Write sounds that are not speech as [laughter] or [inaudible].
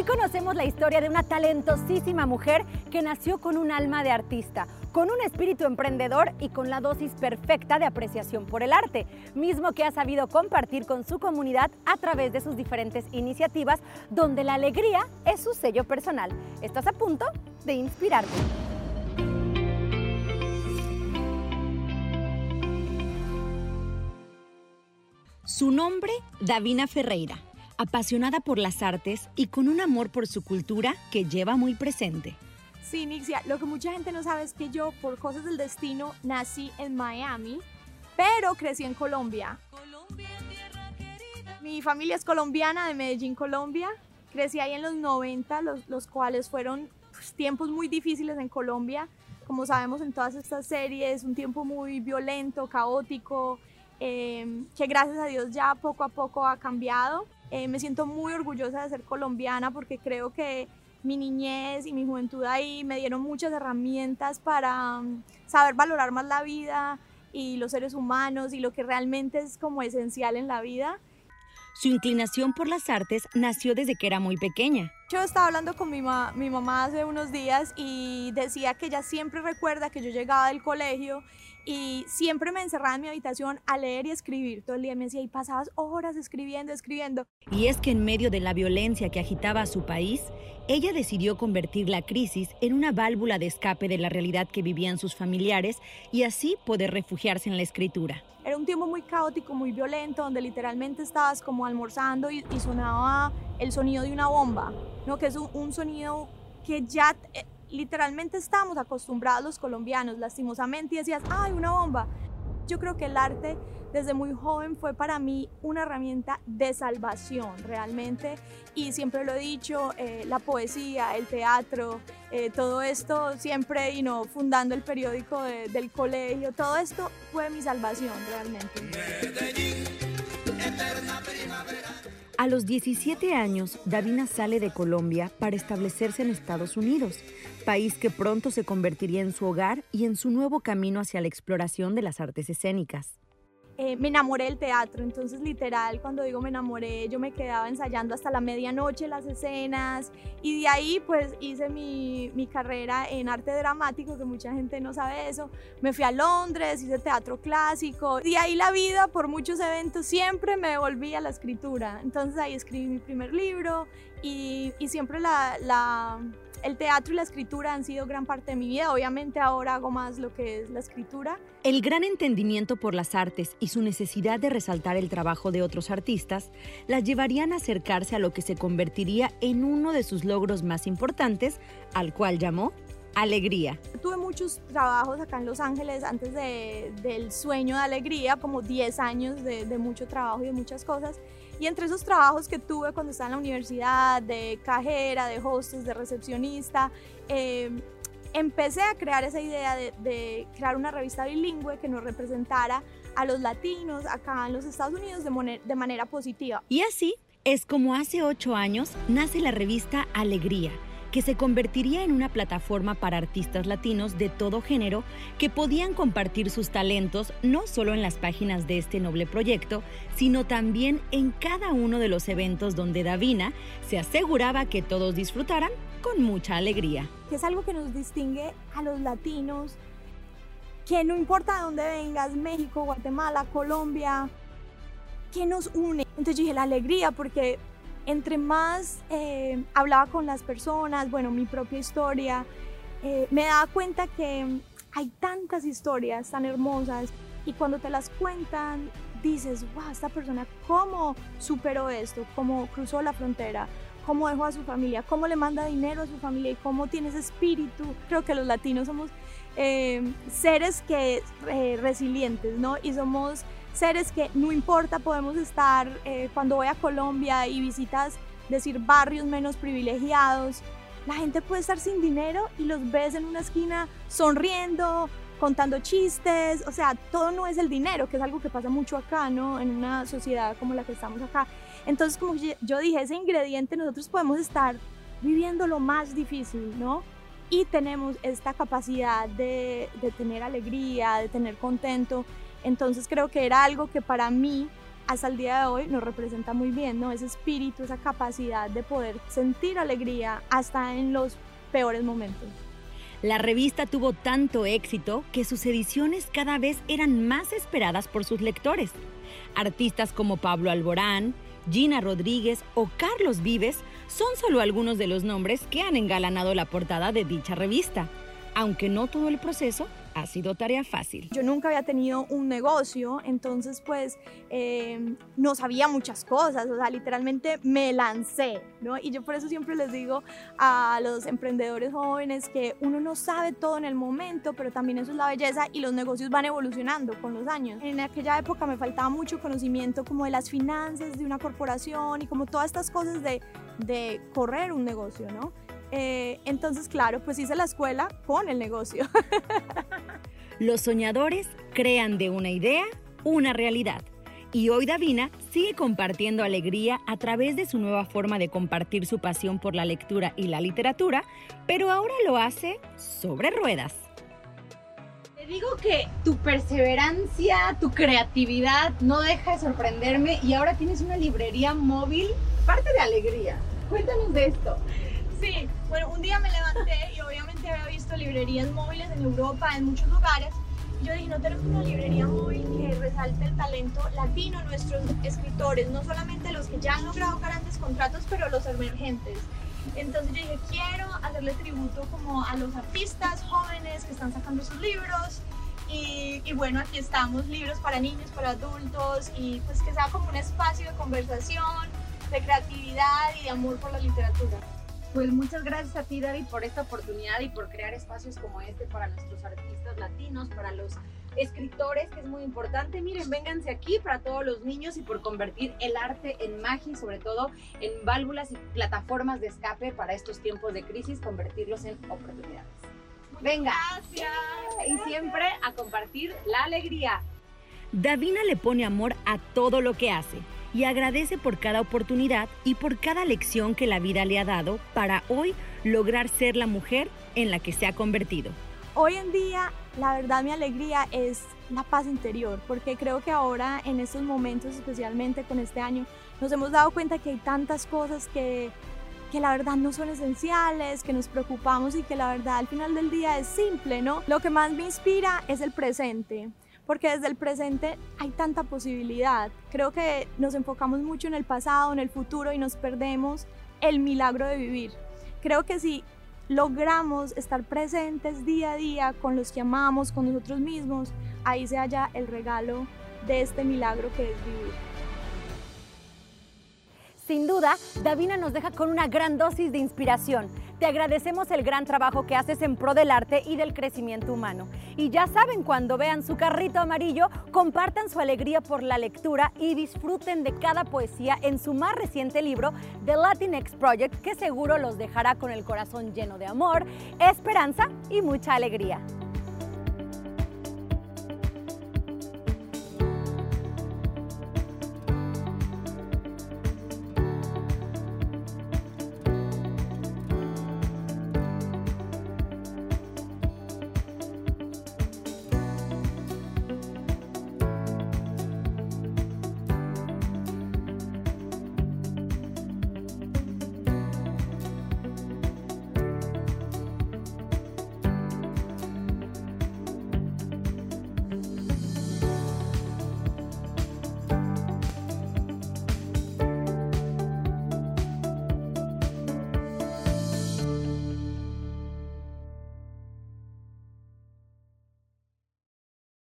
Hoy conocemos la historia de una talentosísima mujer que nació con un alma de artista, con un espíritu emprendedor y con la dosis perfecta de apreciación por el arte, mismo que ha sabido compartir con su comunidad a través de sus diferentes iniciativas, donde la alegría es su sello personal. Estás a punto de inspirarte. Su nombre, Davina Ferreira, apasionada por las artes y con un amor por su cultura que lleva muy presente. Sí, Nixia, lo que mucha gente no sabe es que yo, por cosas del destino, nací en Miami, pero crecí en Colombia. Mi familia es colombiana, de Medellín, Colombia. Crecí ahí en los 90, los, cuales fueron pues, tiempos muy difíciles en Colombia. Como sabemos en todas estas series, un tiempo muy violento, caótico, Em, que gracias a Dios ya poco a poco ha cambiado. Eh, me siento muy orgullosa de ser colombiana porque creo que mi niñez y mi juventud ahí me dieron muchas herramientas para um, saber valorar más la vida y los seres humanos y lo que realmente es como esencial en la vida. Su inclinación por las artes nació desde que era muy pequeña. Yo estaba hablando con mi, mi mamá hace unos días y decía que ella siempre recuerda que yo llegaba del colegio y siempre me encerraba en mi habitación a leer y escribir todo el día. Me decía, y pasabas horas escribiendo, escribiendo. Y es que en medio de la violencia que agitaba a su país, ella decidió convertir la crisis en una válvula de escape de la realidad que vivían sus familiares y así poder refugiarse en la escritura. Era un tiempo muy caótico, muy violento, donde literalmente estabas como almorzando y, sonaba el sonido de una bomba, ¿no? que es un, un sonido que ya eh, literalmente estamos acostumbrados los colombianos, lastimosamente, y decías, ay, una bomba. Yo creo que el arte desde muy joven fue para mí una herramienta de salvación realmente y siempre lo he dicho, eh, la poesía, el teatro, eh, todo esto siempre y no fundando el periódico del colegio, todo esto fue mi salvación realmente. A los 17 años, Davina sale de Colombia para establecerse en Estados Unidos, país que pronto se convertiría en su hogar y en su nuevo camino hacia la exploración de las artes escénicas. Eh, me enamoré del teatro, entonces literal cuando digo me enamoré yo me quedaba ensayando hasta la medianoche las escenas. Y de ahí pues hice mi, mi, carrera en arte dramático, que mucha gente no sabe eso, me fui a Londres, hice teatro clásico, y ahí la vida por muchos eventos siempre me volví a la escritura, entonces ahí escribí mi primer libro y, y siempre la el teatro y la escritura han sido gran parte de mi vida. Obviamente ahora hago más lo que es la escritura. El gran entendimiento por las artes y su necesidad de resaltar el trabajo de otros artistas las llevarían a acercarse a lo que se convertiría en uno de sus logros más importantes, al cual llamó Alegría. Tuve muchos trabajos acá en Los Ángeles antes del sueño de alegría, como 10 años de, de mucho trabajo y de muchas cosas. Y entre esos trabajos que tuve cuando estaba en la universidad, de cajera, de hostess, de recepcionista, em, empecé a crear esa idea de, crear una revista bilingüe que nos representara a los latinos acá en los Estados Unidos de, de manera positiva. Y así es como hace ocho años nace la revista Alegría que se convertiría en una plataforma para artistas latinos de todo género que podían compartir sus talentos no solo en las páginas de este noble proyecto, sino también en cada uno de los eventos donde Davina se aseguraba que todos disfrutaran con mucha alegría. Que es algo que nos distingue a los latinos, que no importa dónde vengas, México, Guatemala, Colombia, que nos une. Entonces dije la alegría porque entre más eh, hablaba con las personas, bueno, mi propia historia, eh, me daba cuenta que hay tantas historias tan hermosas y cuando te las cuentan dices, wow, esta persona cómo superó esto, cómo cruzó la frontera, cómo dejó a su familia, cómo le manda dinero a su familia y cómo tiene ese espíritu. Creo que los latinos somos eh, seres que resilientes, ¿no? Y somos seres que no importa, podemos estar eh, cuando voy a Colombia y visitas, decir, barrios menos privilegiados, la gente puede estar sin dinero y los ves en una esquina sonriendo, contando chistes, o sea, todo no es el dinero, que es algo que pasa mucho acá, ¿no? En una sociedad como la que estamos acá. Entonces, como yo dije, ese ingrediente nosotros podemos estar viviendo lo más difícil, ¿no? Y tenemos esta capacidad de, de tener alegría, de tener contento entonces creo que era algo que para mí hasta el día de hoy nos representa muy bien, ¿no? Ese espíritu, esa capacidad de poder sentir alegría hasta en los peores momentos. La revista tuvo tanto éxito que sus ediciones cada vez eran más esperadas por sus lectores. Artistas como Pablo Alborán, Gina Rodríguez o Carlos Vives son solo algunos de los nombres que han engalanado la portada de dicha revista, aunque no todo el proceso ha sido tarea fácil. Yo nunca había tenido un negocio, entonces pues eh, no sabía muchas cosas, o sea, literalmente me lancé, ¿no? Y yo por eso siempre les digo a los emprendedores jóvenes que uno no sabe todo en el momento, pero también eso es la belleza y los negocios van evolucionando con los años. En aquella época me faltaba mucho conocimiento como de las finanzas de una corporación y como todas estas cosas de, de correr un negocio, ¿no? Eh, entonces, claro, pues hice la escuela con el negocio. [laughs] Los soñadores crean de una idea una realidad. Y hoy Davina sigue compartiendo alegría a través de su nueva forma de compartir su pasión por la lectura y la literatura, pero ahora lo hace sobre ruedas. Te digo que tu perseverancia, tu creatividad no deja de sorprenderme y ahora tienes una librería móvil, parte de alegría. Cuéntanos de esto. Sí, bueno, un día me levanté y visto librerías móviles en Europa, en muchos lugares. Y yo dije, no tenemos una librería móvil que resalte el talento latino, nuestros escritores, no solamente los que ya han logrado grandes contratos, pero los emergentes. Entonces yo dije, quiero hacerle tributo como a los artistas jóvenes que están sacando sus libros. Y, y, bueno, aquí estamos, libros para niños, para adultos, y pues que sea como un espacio de conversación, de creatividad y de amor por la literatura. Pues muchas gracias a ti, David, por esta oportunidad y por crear espacios como este para nuestros artistas latinos, para los escritores, que es muy importante. Miren, vénganse aquí para todos los niños y por convertir el arte en magia y sobre todo en válvulas y plataformas de escape para estos tiempos de crisis, convertirlos en oportunidades. Venga. Gracias. Y siempre a compartir la alegría. Davina le pone amor a todo lo que hace y agradece por cada oportunidad y por cada lección que la vida le ha dado para hoy lograr ser la mujer en la que se ha convertido. Hoy en día, la verdad, mi alegría es la paz interior, porque creo que ahora, en estos momentos, especialmente con este año, nos hemos dado cuenta que hay tantas cosas que, que la verdad no son esenciales, que nos preocupamos y que la verdad al final del día es simple, ¿no? Lo que más me inspira es el presente porque desde el presente hay tanta posibilidad. Creo que nos enfocamos mucho en el pasado, en el futuro y nos perdemos el milagro de vivir. Creo que si logramos estar presentes día a día con los que amamos, con nosotros mismos, ahí se halla el regalo de este milagro que es vivir. Sin duda, Davina nos deja con una gran dosis de inspiración. Te agradecemos el gran trabajo que haces en pro del arte y del crecimiento humano. Y ya saben, cuando vean su carrito amarillo, compartan su alegría por la lectura y disfruten de cada poesía en su más reciente libro, The Latinx Project, que seguro los dejará con el corazón lleno de amor, esperanza y mucha alegría.